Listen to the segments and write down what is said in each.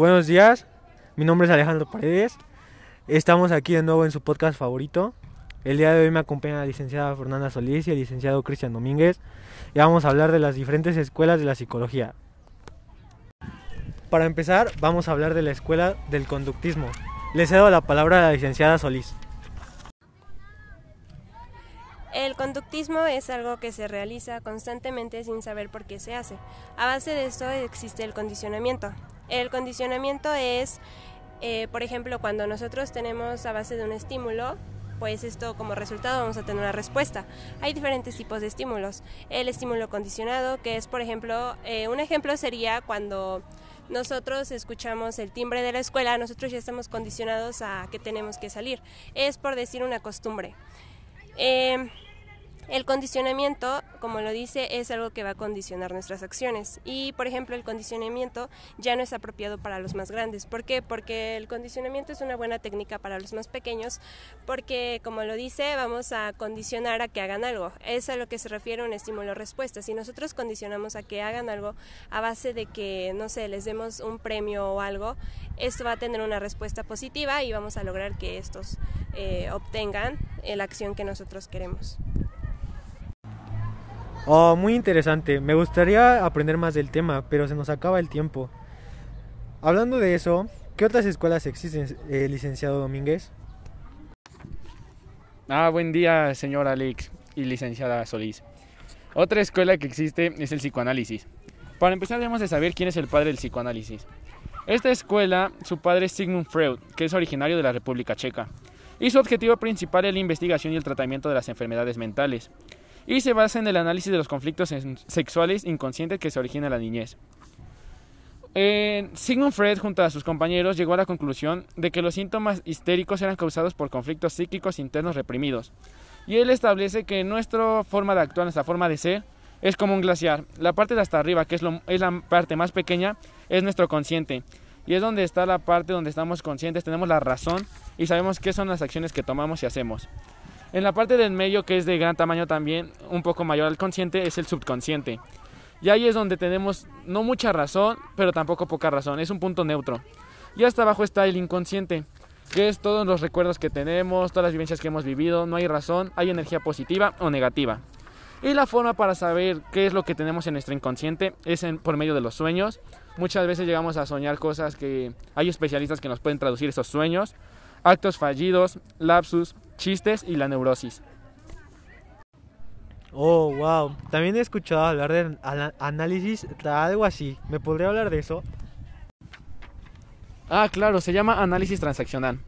Buenos días, mi nombre es Alejandro Paredes. Estamos aquí de nuevo en su podcast favorito. El día de hoy me acompaña la licenciada Fernanda Solís y el licenciado Cristian Domínguez. Y vamos a hablar de las diferentes escuelas de la psicología. Para empezar, vamos a hablar de la escuela del conductismo. Le cedo la palabra a la licenciada Solís. El conductismo es algo que se realiza constantemente sin saber por qué se hace. A base de esto existe el condicionamiento. El condicionamiento es, eh, por ejemplo, cuando nosotros tenemos a base de un estímulo, pues esto como resultado vamos a tener una respuesta. Hay diferentes tipos de estímulos. El estímulo condicionado, que es, por ejemplo, eh, un ejemplo sería cuando nosotros escuchamos el timbre de la escuela, nosotros ya estamos condicionados a que tenemos que salir. Es por decir una costumbre. Eh, el condicionamiento, como lo dice, es algo que va a condicionar nuestras acciones. Y, por ejemplo, el condicionamiento ya no es apropiado para los más grandes. ¿Por qué? Porque el condicionamiento es una buena técnica para los más pequeños, porque, como lo dice, vamos a condicionar a que hagan algo. Es a lo que se refiere un estímulo-respuesta. Si nosotros condicionamos a que hagan algo a base de que, no sé, les demos un premio o algo, esto va a tener una respuesta positiva y vamos a lograr que estos eh, obtengan la acción que nosotros queremos. Oh, muy interesante. Me gustaría aprender más del tema, pero se nos acaba el tiempo. Hablando de eso, ¿qué otras escuelas existen, eh, licenciado Domínguez? Ah, buen día, señor Alex y licenciada Solís. Otra escuela que existe es el psicoanálisis. Para empezar debemos de saber quién es el padre del psicoanálisis. Esta escuela, su padre es Sigmund Freud, que es originario de la República Checa. Y su objetivo principal es la investigación y el tratamiento de las enfermedades mentales y se basa en el análisis de los conflictos sexuales inconscientes que se originan en la niñez. Sigmund Freud, junto a sus compañeros, llegó a la conclusión de que los síntomas histéricos eran causados por conflictos psíquicos internos reprimidos. Y él establece que nuestra forma de actuar, nuestra forma de ser, es como un glaciar. La parte de hasta arriba, que es la parte más pequeña, es nuestro consciente. Y es donde está la parte donde estamos conscientes, tenemos la razón y sabemos qué son las acciones que tomamos y hacemos. En la parte del medio, que es de gran tamaño también, un poco mayor al consciente, es el subconsciente. Y ahí es donde tenemos no mucha razón, pero tampoco poca razón. Es un punto neutro. Y hasta abajo está el inconsciente, que es todos los recuerdos que tenemos, todas las vivencias que hemos vivido. No hay razón, hay energía positiva o negativa. Y la forma para saber qué es lo que tenemos en nuestro inconsciente es por medio de los sueños. Muchas veces llegamos a soñar cosas que hay especialistas que nos pueden traducir esos sueños. Actos fallidos, lapsus, chistes y la neurosis. Oh, wow. También he escuchado hablar de análisis, algo así. ¿Me podría hablar de eso? Ah, claro, se llama análisis transaccional.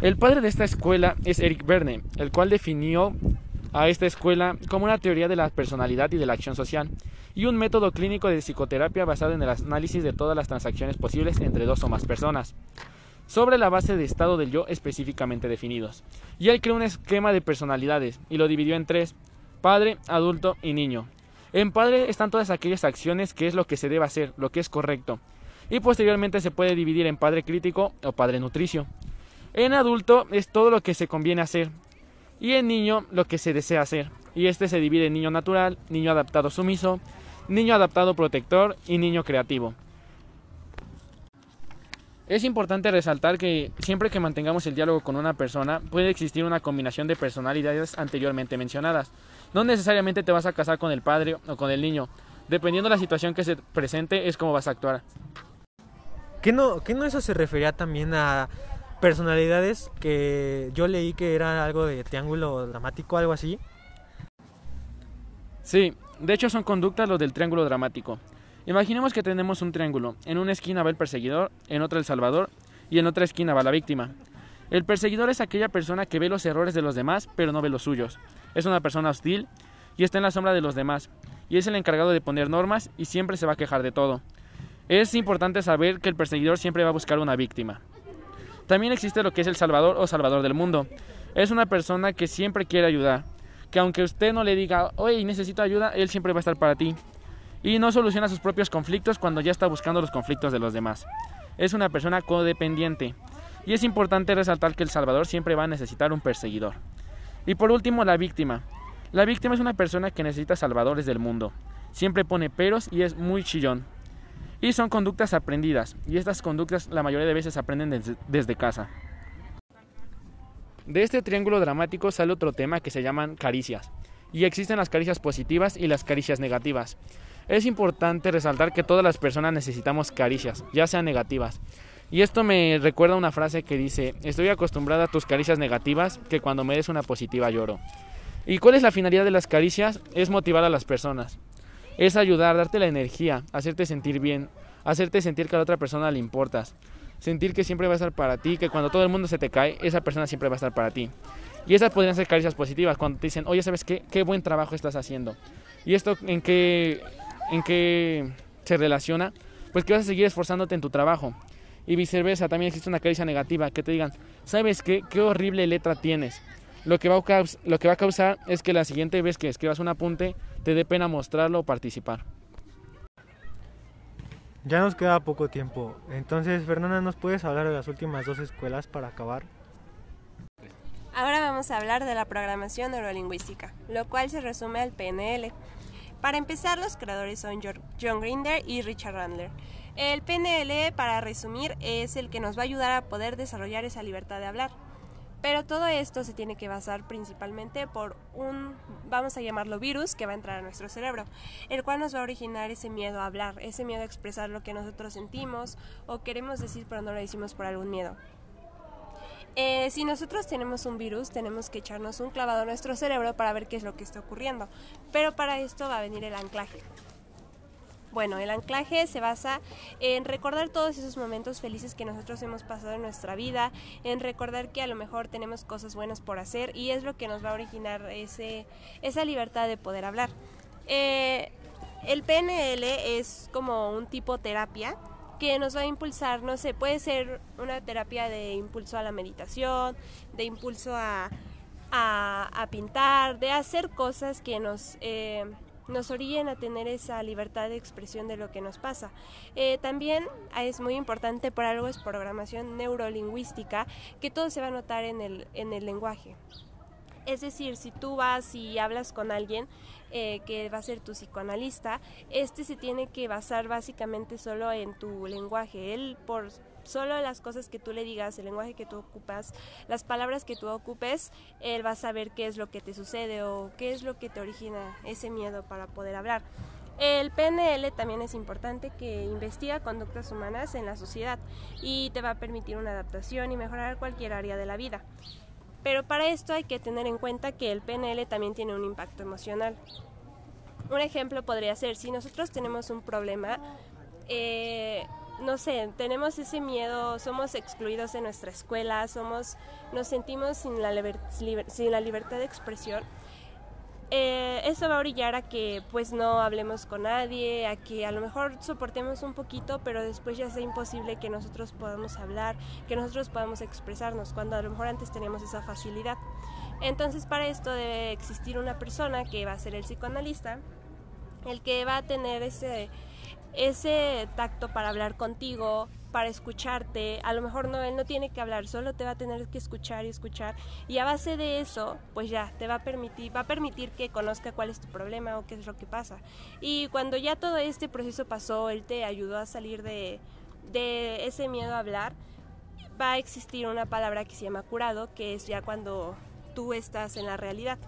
El padre de esta escuela es Eric Verne, el cual definió a esta escuela como una teoría de la personalidad y de la acción social y un método clínico de psicoterapia basado en el análisis de todas las transacciones posibles entre dos o más personas sobre la base de estado del yo específicamente definidos. Y él creó un esquema de personalidades y lo dividió en tres, padre, adulto y niño. En padre están todas aquellas acciones que es lo que se debe hacer, lo que es correcto. Y posteriormente se puede dividir en padre crítico o padre nutricio. En adulto es todo lo que se conviene hacer. Y en niño lo que se desea hacer. Y este se divide en niño natural, niño adaptado sumiso, niño adaptado protector y niño creativo. Es importante resaltar que siempre que mantengamos el diálogo con una persona puede existir una combinación de personalidades anteriormente mencionadas. No necesariamente te vas a casar con el padre o con el niño. Dependiendo de la situación que se presente es como vas a actuar. ¿Qué no, qué no eso se refería también a personalidades que yo leí que era algo de triángulo dramático, algo así? Sí, de hecho son conductas los del triángulo dramático. Imaginemos que tenemos un triángulo. En una esquina va el perseguidor, en otra el salvador y en otra esquina va la víctima. El perseguidor es aquella persona que ve los errores de los demás pero no ve los suyos. Es una persona hostil y está en la sombra de los demás. Y es el encargado de poner normas y siempre se va a quejar de todo. Es importante saber que el perseguidor siempre va a buscar una víctima. También existe lo que es el salvador o salvador del mundo. Es una persona que siempre quiere ayudar. Que aunque usted no le diga, oye, necesito ayuda, él siempre va a estar para ti y no soluciona sus propios conflictos cuando ya está buscando los conflictos de los demás. Es una persona codependiente. Y es importante resaltar que el Salvador siempre va a necesitar un perseguidor. Y por último, la víctima. La víctima es una persona que necesita salvadores del mundo. Siempre pone peros y es muy chillón. Y son conductas aprendidas, y estas conductas la mayoría de veces aprenden desde, casa. De este triángulo dramático sale otro tema que se llaman caricias, y existen las caricias positivas y las caricias negativas. Es importante resaltar que todas las personas necesitamos caricias, ya sean negativas. Y esto me recuerda una frase que dice, estoy acostumbrada a tus caricias negativas, que cuando me des una positiva lloro. ¿Y cuál es la finalidad de las caricias? Es motivar a las personas. Es ayudar, darte la energía, hacerte sentir bien, hacerte sentir que a la otra persona le importas. Sentir que siempre va a estar para ti, que cuando todo el mundo se te cae, esa persona siempre va a estar para ti. Y esas podrían ser caricias positivas, cuando te dicen, oye, ¿sabes qué? Qué buen trabajo estás haciendo. ¿Y esto en qué, en qué se relaciona? Pues que vas a seguir esforzándote en tu trabajo. Y viceversa, también existe una caricia negativa, que te digan, ¿sabes qué? Qué horrible letra tienes. Lo que, va a lo que va a causar es que la siguiente vez que escribas un apunte te dé pena mostrarlo o participar. Ya nos queda poco tiempo. Entonces, Fernanda, ¿nos puedes hablar de las últimas dos escuelas para acabar? Ahora vamos a hablar de la programación neurolingüística, lo cual se resume al PNL. Para empezar, los creadores son John Grinder y Richard Randler. El PNL, para resumir, es el que nos va a ayudar a poder desarrollar esa libertad de hablar. Pero todo esto se tiene que basar principalmente por un, vamos a llamarlo virus, que va a entrar a nuestro cerebro, el cual nos va a originar ese miedo a hablar, ese miedo a expresar lo que nosotros sentimos o queremos decir pero no lo decimos por algún miedo. Eh, si nosotros tenemos un virus, tenemos que echarnos un clavado a nuestro cerebro para ver qué es lo que está ocurriendo. Pero para esto va a venir el anclaje. Bueno, el anclaje se basa en recordar todos esos momentos felices que nosotros hemos pasado en nuestra vida, en recordar que a lo mejor tenemos cosas buenas por hacer y es lo que nos va a originar ese, esa libertad de poder hablar. Eh, el PNL es como un tipo terapia que nos va a impulsar, no sé, puede ser una terapia de impulso a la meditación, de impulso a, pintar, de hacer cosas que nos... Eh, nos orillen a tener esa libertad de expresión de lo que nos pasa. Eh, también es muy importante, por algo es programación neurolingüística, que todo se va a notar en el, en el lenguaje. Es decir, si tú vas y hablas con alguien eh, que va a ser tu psicoanalista, este se tiene que basar básicamente solo en tu lenguaje. Él por solo las cosas que tú le digas, el lenguaje que tú ocupas, las palabras que tú ocupes, él va a saber qué es lo que te sucede o qué es lo que te origina ese miedo para poder hablar. El PNL también es importante que investiga conductas humanas en la sociedad y te va a permitir una adaptación y mejorar cualquier área de la vida. Pero para esto hay que tener en cuenta que el PNL también tiene un impacto emocional. Un ejemplo podría ser, si nosotros tenemos un problema, eh, no sé, tenemos ese miedo, somos excluidos de nuestra escuela, somos, nos sentimos sin la, sin la libertad de expresión. Eh, eso va a orillar a que pues no hablemos con nadie, a que a lo mejor soportemos un poquito, pero después ya sea imposible que nosotros podamos hablar, que nosotros podamos expresarnos, cuando a lo mejor antes teníamos esa facilidad. Entonces para esto debe existir una persona que va a ser el psicoanalista, el que va a tener ese ese tacto para hablar contigo, para escucharte. A lo mejor no, él no tiene que hablar, solo te va a tener que escuchar y escuchar. Y a base de eso, pues ya, te va a permitir, va a permitir que conozca cuál es tu problema o qué es lo que pasa. Y cuando ya todo este proceso pasó, él te ayudó a salir de, de ese miedo a hablar, va a existir una palabra que se llama curado, que es ya cuando tú estás en la realidad.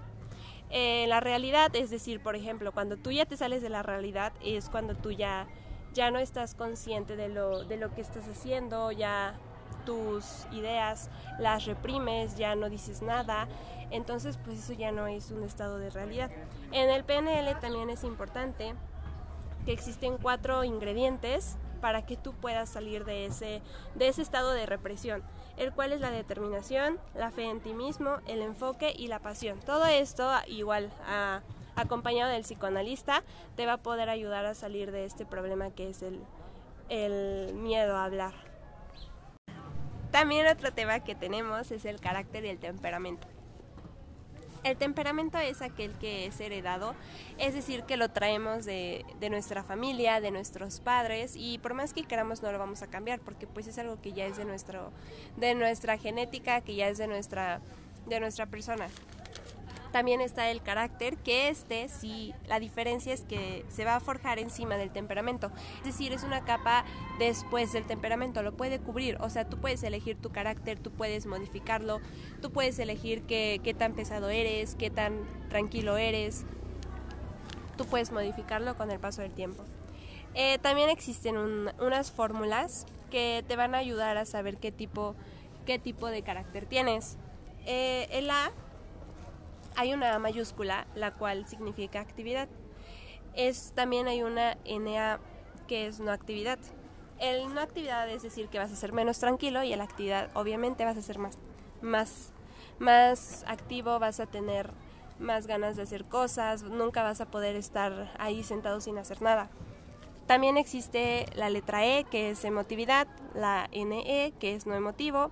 Eh, la realidad, es decir, por ejemplo, cuando tú ya te sales de la realidad es cuando tú ya, ya no estás consciente de lo, de lo que estás haciendo, ya tus ideas las reprimes, ya no dices nada, entonces pues eso ya no es un estado de realidad. En el PNL también es importante que existen cuatro ingredientes para que tú puedas salir de ese, de ese estado de represión el cual es la determinación, la fe en ti mismo, el enfoque y la pasión. Todo esto igual acompañado del psicoanalista te va a poder ayudar a salir de este problema que es el, el miedo a hablar. También otro tema que tenemos es el carácter y el temperamento. El temperamento es aquel que es heredado, es decir, que lo traemos de, nuestra familia, de nuestros padres y por más que queramos no lo vamos a cambiar porque pues es algo que ya es de, nuestro, de nuestra genética, que ya es de nuestra, de nuestra persona. También está el carácter, que este sí, la diferencia es que se va a forjar encima del temperamento. Es decir, es una capa después del temperamento, lo puede cubrir. O sea, tú puedes elegir tu carácter, tú puedes modificarlo, tú puedes elegir qué, qué tan pesado eres, qué tan tranquilo eres. Tú puedes modificarlo con el paso del tiempo. Eh, también existen unas fórmulas que te van a ayudar a saber qué tipo, qué tipo de carácter tienes. Eh, el A hay una mayúscula, la cual significa actividad. Es, también hay una NA que es no actividad. El no actividad es decir que vas a ser menos tranquilo y el actividad obviamente vas a ser más, más, más activo, vas a tener más ganas de hacer cosas, nunca vas a poder estar ahí sentado sin hacer nada. También existe la letra E, que es emotividad, la NE, que es no emotivo,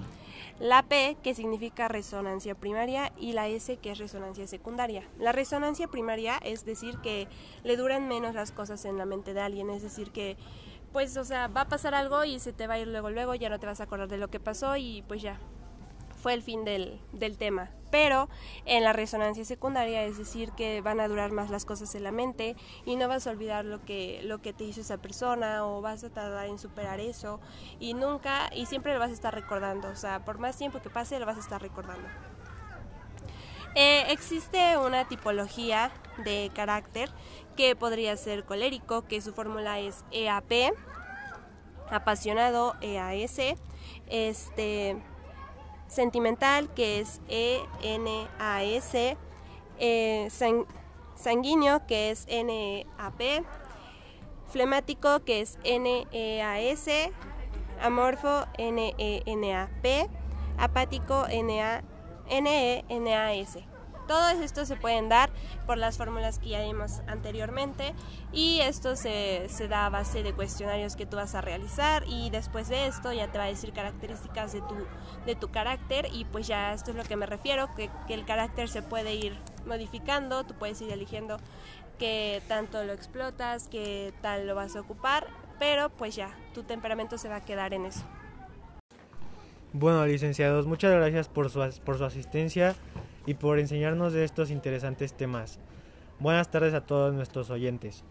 la P, que significa resonancia primaria, y la S, que es resonancia secundaria. La resonancia primaria es decir que le duran menos las cosas en la mente de alguien, es decir que pues, o sea, va a pasar algo y se te va a ir luego, luego, ya no te vas a acordar de lo que pasó y pues ya, fue el fin del, del tema. Pero en la resonancia secundaria, es decir, que van a durar más las cosas en la mente y no vas a olvidar lo que, lo que te hizo esa persona o vas a tardar en superar eso y nunca, y siempre lo vas a estar recordando. O sea, por más tiempo que pase, lo vas a estar recordando. Eh, existe una tipología de carácter que podría ser colérico, que su fórmula es EAP, apasionado EAS, este sentimental, que es E-N-A-S, eh, sanguíneo, que es N-A-P, flemático, que es N-E-A-S, amorfo, N-E-N-A-P, apático, N-E-N-A-S. Todos estos se pueden dar por las fórmulas que ya vimos anteriormente y esto se, da a base de cuestionarios que tú vas a realizar y después de esto ya te va a decir características de tu, de tu carácter y pues ya esto es lo que me refiero, que, que el carácter se puede ir modificando, tú puedes ir eligiendo qué tanto lo explotas, qué tal lo vas a ocupar, pero pues ya, tu temperamento se va a quedar en eso. Bueno, licenciados, muchas gracias por su, por su asistencia y por enseñarnos de estos interesantes temas. Buenas tardes a todos nuestros oyentes.